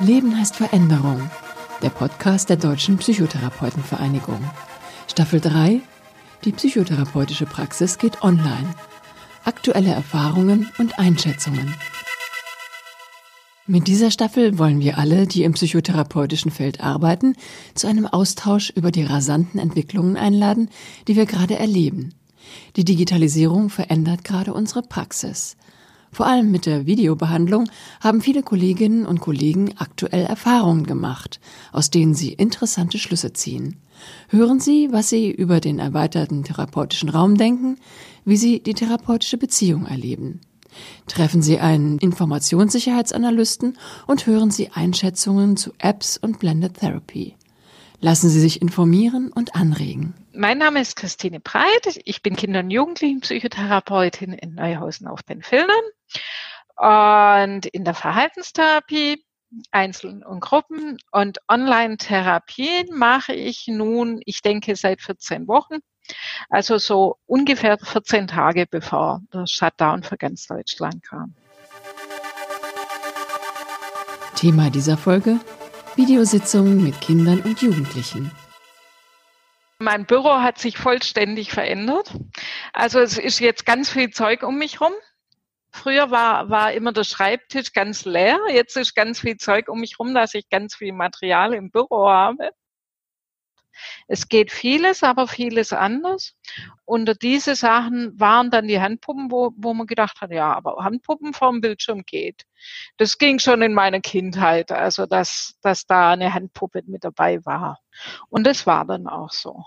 Leben heißt Veränderung. Der Podcast der Deutschen Psychotherapeutenvereinigung. Staffel 3. Die psychotherapeutische Praxis geht online. Aktuelle Erfahrungen und Einschätzungen. Mit dieser Staffel wollen wir alle, die im psychotherapeutischen Feld arbeiten, zu einem Austausch über die rasanten Entwicklungen einladen, die wir gerade erleben. Die Digitalisierung verändert gerade unsere Praxis. Vor allem mit der Videobehandlung haben viele Kolleginnen und Kollegen aktuell Erfahrungen gemacht, aus denen sie interessante Schlüsse ziehen. Hören Sie, was Sie über den erweiterten therapeutischen Raum denken, wie Sie die therapeutische Beziehung erleben. Treffen Sie einen Informationssicherheitsanalysten und hören Sie Einschätzungen zu Apps und Blended Therapy. Lassen Sie sich informieren und anregen. Mein Name ist Christine Breit. Ich bin Kinder- und Jugendlichenpsychotherapeutin in Neuhausen auf den Filtern und in der Verhaltenstherapie, Einzelnen und Gruppen und Online-Therapien mache ich nun, ich denke, seit 14 Wochen. Also so ungefähr 14 Tage bevor der Shutdown für ganz Deutschland kam. Thema dieser Folge Videositzungen mit Kindern und Jugendlichen. Mein Büro hat sich vollständig verändert. Also es ist jetzt ganz viel Zeug um mich rum. Früher war, war immer der Schreibtisch ganz leer. Jetzt ist ganz viel Zeug um mich rum, dass ich ganz viel Material im Büro habe. Es geht vieles, aber vieles anders. Unter diese Sachen waren dann die Handpuppen, wo, wo man gedacht hat, ja, aber Handpuppen vorm Bildschirm geht. Das ging schon in meiner Kindheit, also dass, dass da eine Handpuppe mit dabei war. Und das war dann auch so.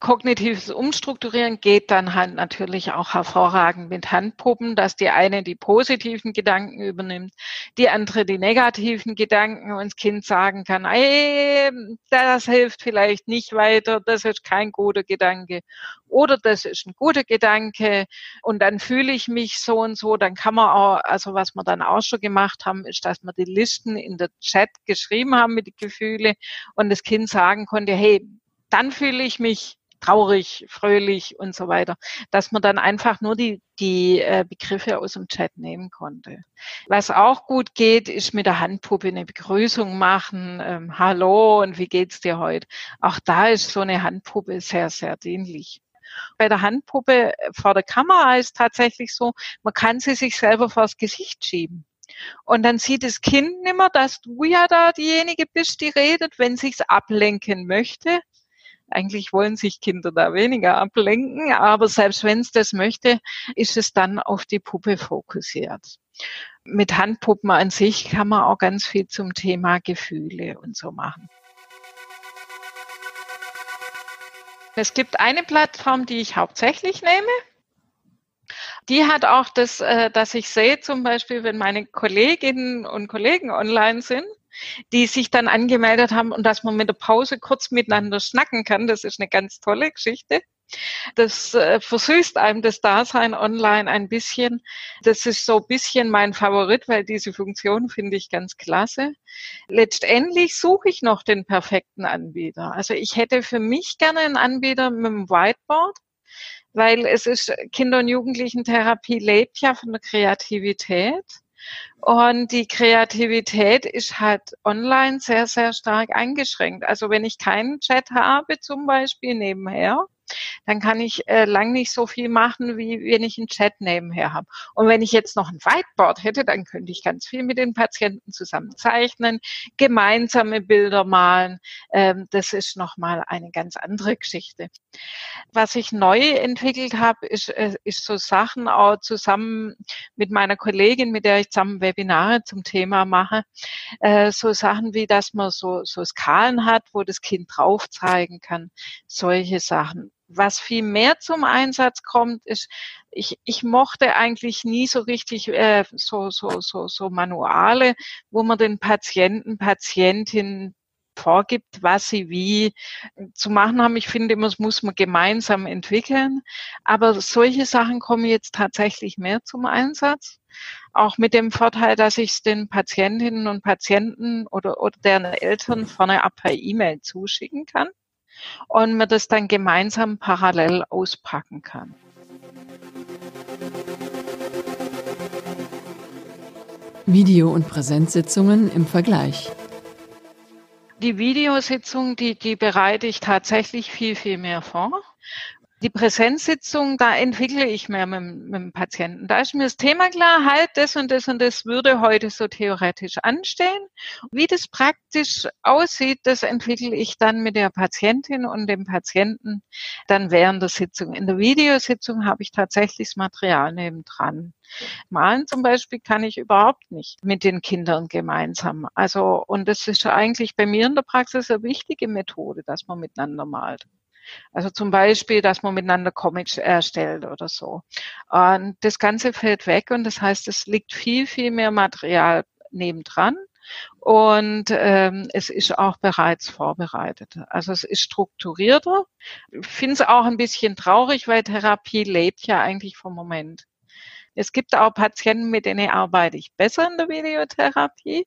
Kognitives Umstrukturieren geht dann halt natürlich auch hervorragend mit Handpuppen, dass die eine die positiven Gedanken übernimmt, die andere die negativen Gedanken und das Kind sagen kann, ey, das hilft vielleicht nicht weiter, das ist kein guter Gedanke oder das ist ein guter Gedanke und dann fühle ich mich so und so, dann kann man auch, also was wir dann auch schon gemacht haben, ist, dass wir die Listen in der Chat geschrieben haben mit den Gefühlen und das Kind sagen konnte, hey, dann fühle ich mich traurig, fröhlich und so weiter, dass man dann einfach nur die, die äh, Begriffe aus dem Chat nehmen konnte. Was auch gut geht, ist mit der Handpuppe eine Begrüßung machen. Ähm, Hallo und wie geht's dir heute? Auch da ist so eine Handpuppe sehr, sehr dienlich. Bei der Handpuppe vor der Kamera ist tatsächlich so, man kann sie sich selber vors Gesicht schieben. Und dann sieht das Kind nimmer, dass du ja da diejenige bist, die redet, wenn sich's ablenken möchte. Eigentlich wollen sich Kinder da weniger ablenken, aber selbst wenn es das möchte, ist es dann auf die Puppe fokussiert. Mit Handpuppen an sich kann man auch ganz viel zum Thema Gefühle und so machen. Es gibt eine Plattform, die ich hauptsächlich nehme. Die hat auch das, äh, dass ich sehe zum Beispiel, wenn meine Kolleginnen und Kollegen online sind, die sich dann angemeldet haben und dass man mit der Pause kurz miteinander schnacken kann. Das ist eine ganz tolle Geschichte. Das äh, versüßt einem das Dasein online ein bisschen. Das ist so ein bisschen mein Favorit, weil diese Funktion finde ich ganz klasse. Letztendlich suche ich noch den perfekten Anbieter. Also ich hätte für mich gerne einen Anbieter mit einem Whiteboard, weil es ist Kinder- und Jugendlichen-Therapie lebt ja von der Kreativität. Und die Kreativität ist halt online sehr, sehr stark eingeschränkt. Also wenn ich keinen Chat habe, zum Beispiel nebenher, dann kann ich äh, lang nicht so viel machen, wie wenn ich einen Chat nebenher habe. Und wenn ich jetzt noch ein Whiteboard hätte, dann könnte ich ganz viel mit den Patienten zusammen zeichnen, gemeinsame Bilder malen. Ähm, das ist nochmal eine ganz andere Geschichte. Was ich neu entwickelt habe, ist, äh, ist so Sachen auch zusammen mit meiner Kollegin, mit der ich zusammen Webinare zum Thema mache, äh, so Sachen wie, dass man so, so Skalen hat, wo das Kind drauf zeigen kann, solche Sachen was viel mehr zum Einsatz kommt, ist, ich, ich mochte eigentlich nie so richtig äh, so, so, so, so Manuale, wo man den Patienten, Patientinnen vorgibt, was sie wie zu machen haben. Ich finde immer, das muss man gemeinsam entwickeln. Aber solche Sachen kommen jetzt tatsächlich mehr zum Einsatz. Auch mit dem Vorteil, dass ich es den Patientinnen und Patienten oder, oder deren Eltern vorne ab per E-Mail zuschicken kann und man das dann gemeinsam parallel auspacken kann. Video- und Präsenzsitzungen im Vergleich. Die Videositzung, die, die bereite ich tatsächlich viel, viel mehr vor. Die Präsenzsitzung, da entwickle ich mehr mit, mit, dem Patienten. Da ist mir das Thema klar, halt, das und das und das würde heute so theoretisch anstehen. Wie das praktisch aussieht, das entwickle ich dann mit der Patientin und dem Patienten dann während der Sitzung. In der Videositzung habe ich tatsächlich das Material nebendran. Malen zum Beispiel kann ich überhaupt nicht mit den Kindern gemeinsam. Also, und das ist eigentlich bei mir in der Praxis eine wichtige Methode, dass man miteinander malt. Also zum Beispiel, dass man miteinander Comics erstellt oder so. Und das Ganze fällt weg und das heißt, es liegt viel, viel mehr Material nebendran. Und ähm, es ist auch bereits vorbereitet. Also es ist strukturierter. Ich finde es auch ein bisschen traurig, weil Therapie lebt ja eigentlich vom Moment. Es gibt auch Patienten, mit denen arbeite ich besser in der Videotherapie.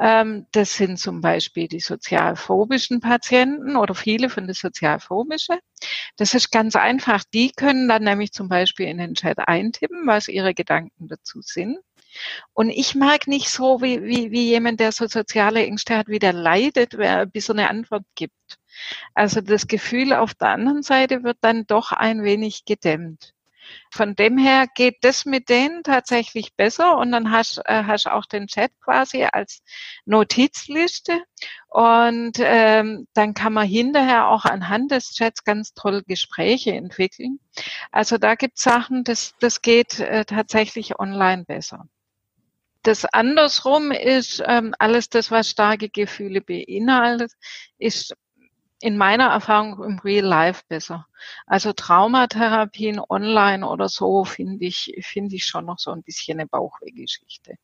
Ähm, das sind zum Beispiel die sozialphobischen Patienten oder viele von den sozialphobischen. Das ist ganz einfach. Die können dann nämlich zum Beispiel in den Chat eintippen, was ihre Gedanken dazu sind. Und ich mag nicht so, wie, wie, wie jemand, der so soziale Ängste hat, wie der leidet, bis er eine Antwort gibt. Also das Gefühl auf der anderen Seite wird dann doch ein wenig gedämmt. Von dem her geht das mit denen tatsächlich besser und dann hast, äh, hast auch den Chat quasi als Notizliste und ähm, dann kann man hinterher auch anhand des Chats ganz toll Gespräche entwickeln. Also da gibt es Sachen, das, das geht äh, tatsächlich online besser. Das andersrum ist ähm, alles das, was starke Gefühle beinhaltet, ist in meiner Erfahrung im Real Life besser. Also Traumatherapien online oder so finde ich, finde ich schon noch so ein bisschen eine Bauchwehgeschichte.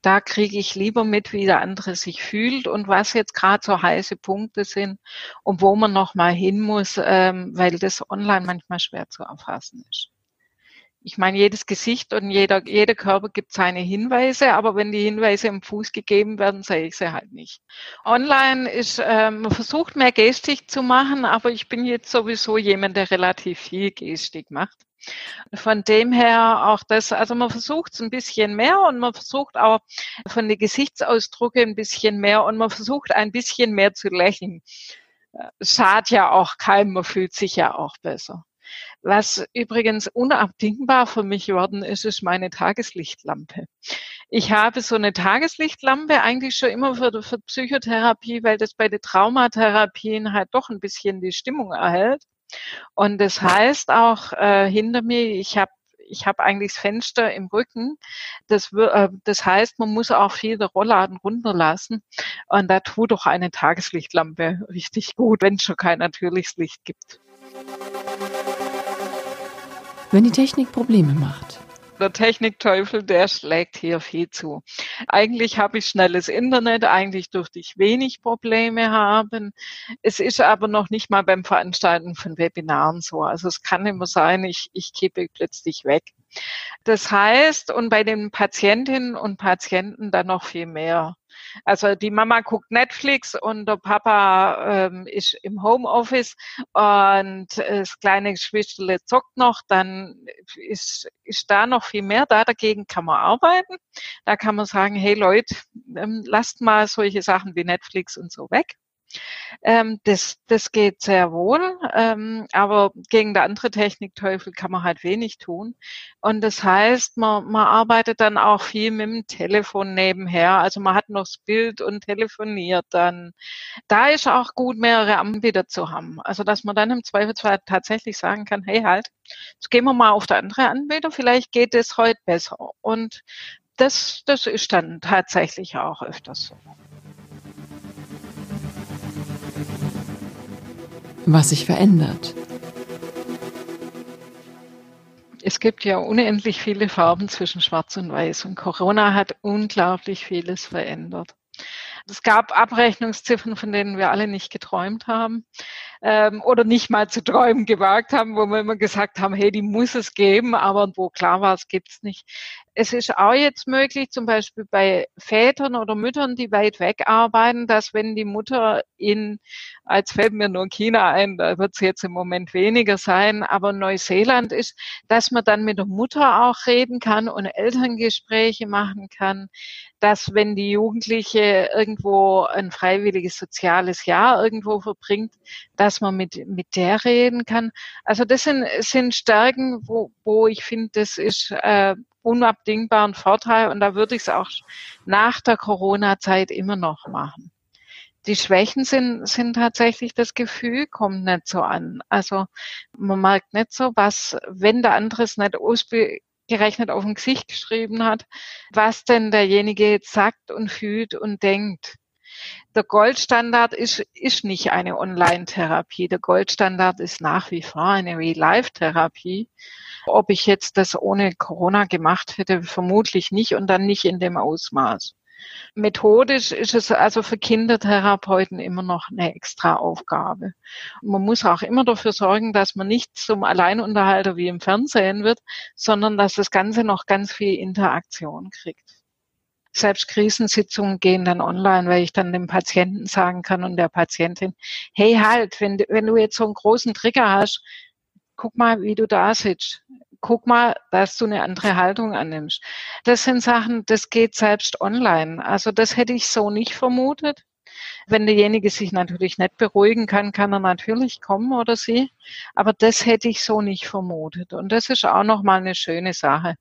Da kriege ich lieber mit, wie der andere sich fühlt und was jetzt gerade so heiße Punkte sind und wo man noch mal hin muss, ähm, weil das online manchmal schwer zu erfassen ist ich meine, jedes Gesicht und jeder, jeder Körper gibt seine Hinweise, aber wenn die Hinweise im Fuß gegeben werden, sehe ich sie halt nicht. Online ist, äh, man versucht mehr Gestik zu machen, aber ich bin jetzt sowieso jemand, der relativ viel Gestik macht. Von dem her auch das, also man versucht es ein bisschen mehr und man versucht auch von den Gesichtsausdrücke ein bisschen mehr und man versucht ein bisschen mehr zu lächeln. Es schadet ja auch keinem, man fühlt sich ja auch besser. Was übrigens unabdingbar für mich geworden ist, ist meine Tageslichtlampe. Ich habe so eine Tageslichtlampe eigentlich schon immer für, für Psychotherapie, weil das bei den Traumatherapien halt doch ein bisschen die Stimmung erhält. Und das heißt auch äh, hinter mir, ich habe ich habe eigentlich das Fenster im Rücken. Das, äh, das heißt, man muss auch viele Rollladen runterlassen. Und da tut doch eine Tageslichtlampe richtig gut, wenn es schon kein natürliches Licht gibt wenn die Technik Probleme macht. Der Technikteufel, der schlägt hier viel zu. Eigentlich habe ich schnelles Internet, eigentlich dürfte ich wenig Probleme haben. Es ist aber noch nicht mal beim Veranstalten von Webinaren so. Also es kann immer sein, ich, ich kippe plötzlich weg. Das heißt, und bei den Patientinnen und Patienten dann noch viel mehr. Also die Mama guckt Netflix und der Papa ähm, ist im Homeoffice und das kleine Geschwisterle zockt noch, dann ist, ist da noch viel mehr da. Dagegen kann man arbeiten. Da kann man sagen, hey Leute, ähm, lasst mal solche Sachen wie Netflix und so weg. Ähm, das, das geht sehr wohl, ähm, aber gegen der andere Technikteufel kann man halt wenig tun. Und das heißt, man, man arbeitet dann auch viel mit dem Telefon nebenher. Also man hat noch das Bild und telefoniert dann. Da ist auch gut, mehrere Anbieter zu haben. Also dass man dann im Zweifelsfall tatsächlich sagen kann, hey halt, jetzt gehen wir mal auf der andere Anbieter, vielleicht geht es heute besser. Und das, das ist dann tatsächlich auch öfters so. Was sich verändert. Es gibt ja unendlich viele Farben zwischen Schwarz und Weiß und Corona hat unglaublich vieles verändert. Es gab Abrechnungsziffern, von denen wir alle nicht geträumt haben ähm, oder nicht mal zu träumen gewagt haben, wo wir immer gesagt haben, hey, die muss es geben, aber wo klar war, es gibt's nicht. Es ist auch jetzt möglich, zum Beispiel bei Vätern oder Müttern, die weit weg arbeiten, dass wenn die Mutter in, als fällt mir nur China ein, da wird es jetzt im Moment weniger sein, aber Neuseeland ist, dass man dann mit der Mutter auch reden kann und Elterngespräche machen kann. Dass wenn die Jugendliche irgendwo ein freiwilliges soziales Jahr irgendwo verbringt, dass man mit, mit der reden kann. Also das sind, sind Stärken, wo, wo ich finde, das ist äh, unabdingbar ein Vorteil und da würde ich es auch nach der Corona-Zeit immer noch machen. Die Schwächen sind, sind tatsächlich das Gefühl, kommt nicht so an. Also man merkt nicht so, was, wenn der andere es nicht ausgerechnet auf dem Gesicht geschrieben hat, was denn derjenige jetzt sagt und fühlt und denkt. Der Goldstandard ist, ist nicht eine Online-Therapie. Der Goldstandard ist nach wie vor eine Real-Life-Therapie. Ob ich jetzt das ohne Corona gemacht hätte, vermutlich nicht und dann nicht in dem Ausmaß. Methodisch ist es also für Kindertherapeuten immer noch eine extra Aufgabe. Man muss auch immer dafür sorgen, dass man nicht zum Alleinunterhalter wie im Fernsehen wird, sondern dass das Ganze noch ganz viel Interaktion kriegt. Selbst Krisensitzungen gehen dann online, weil ich dann dem Patienten sagen kann und der Patientin, hey halt, wenn, wenn du jetzt so einen großen Trigger hast, guck mal, wie du da sitzt guck mal, dass du eine andere Haltung annimmst. Das sind Sachen, das geht selbst online. Also das hätte ich so nicht vermutet. Wenn derjenige sich natürlich nicht beruhigen kann, kann er natürlich kommen oder sie. Aber das hätte ich so nicht vermutet. Und das ist auch nochmal eine schöne Sache.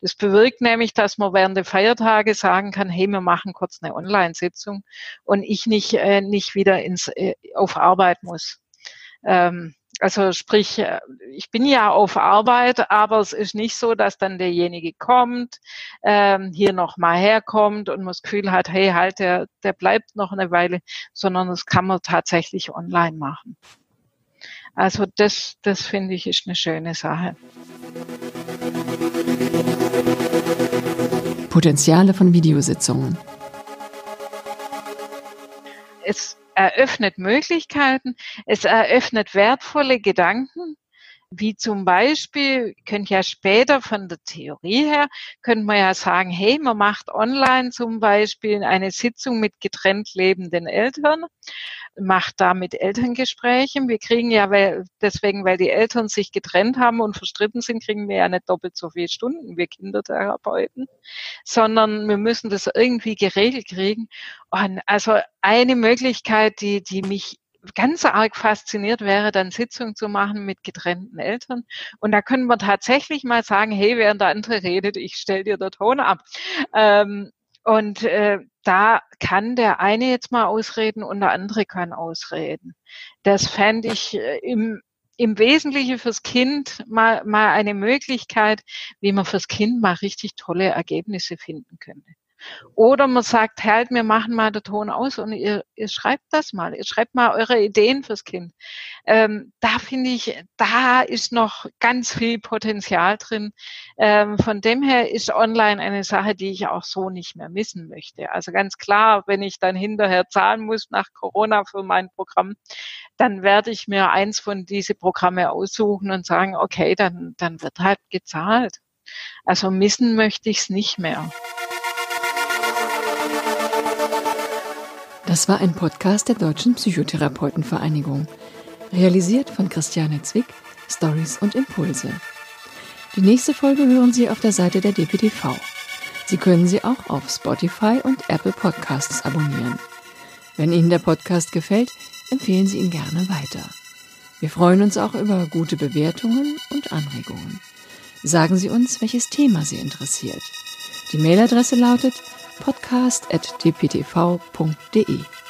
Das bewirkt nämlich, dass man während der Feiertage sagen kann, hey, wir machen kurz eine Online-Sitzung und ich nicht, äh, nicht wieder ins, äh, auf Arbeit muss. Ähm, also sprich, äh, ich bin ja auf Arbeit, aber es ist nicht so, dass dann derjenige kommt, ähm, hier nochmal herkommt und man das Gefühl hat, hey, halt, der, der bleibt noch eine Weile, sondern das kann man tatsächlich online machen. Also das, das finde ich ist eine schöne Sache. Potenziale von Videositzungen. Eröffnet Möglichkeiten, es eröffnet wertvolle Gedanken, wie zum Beispiel, könnt ja später von der Theorie her, könnte man ja sagen, hey, man macht online zum Beispiel eine Sitzung mit getrennt lebenden Eltern macht damit Elterngespräche. Wir kriegen ja, weil, deswegen, weil die Eltern sich getrennt haben und verstritten sind, kriegen wir ja nicht doppelt so viele Stunden, wir Kindertherapeuten, sondern wir müssen das irgendwie geregelt kriegen. Und also eine Möglichkeit, die, die mich ganz arg fasziniert wäre, dann Sitzungen zu machen mit getrennten Eltern. Und da können wir tatsächlich mal sagen, hey, während der andere redet, ich stell dir den Ton ab. Ähm, und äh, da kann der eine jetzt mal ausreden und der andere kann ausreden. Das fände ich äh, im, im Wesentlichen fürs Kind mal, mal eine Möglichkeit, wie man fürs Kind mal richtig tolle Ergebnisse finden könnte. Oder man sagt, halt, wir machen mal den Ton aus und ihr, ihr schreibt das mal. Ihr schreibt mal eure Ideen fürs Kind. Ähm, da finde ich, da ist noch ganz viel Potenzial drin. Ähm, von dem her ist online eine Sache, die ich auch so nicht mehr missen möchte. Also ganz klar, wenn ich dann hinterher zahlen muss nach Corona für mein Programm, dann werde ich mir eins von diese Programme aussuchen und sagen, okay, dann, dann wird halt gezahlt. Also missen möchte ich es nicht mehr. Das war ein Podcast der Deutschen Psychotherapeutenvereinigung, realisiert von Christiane Zwick, Stories und Impulse. Die nächste Folge hören Sie auf der Seite der DPTV. Sie können sie auch auf Spotify und Apple Podcasts abonnieren. Wenn Ihnen der Podcast gefällt, empfehlen Sie ihn gerne weiter. Wir freuen uns auch über gute Bewertungen und Anregungen. Sagen Sie uns, welches Thema Sie interessiert. Die Mailadresse lautet podcast.dptv.de.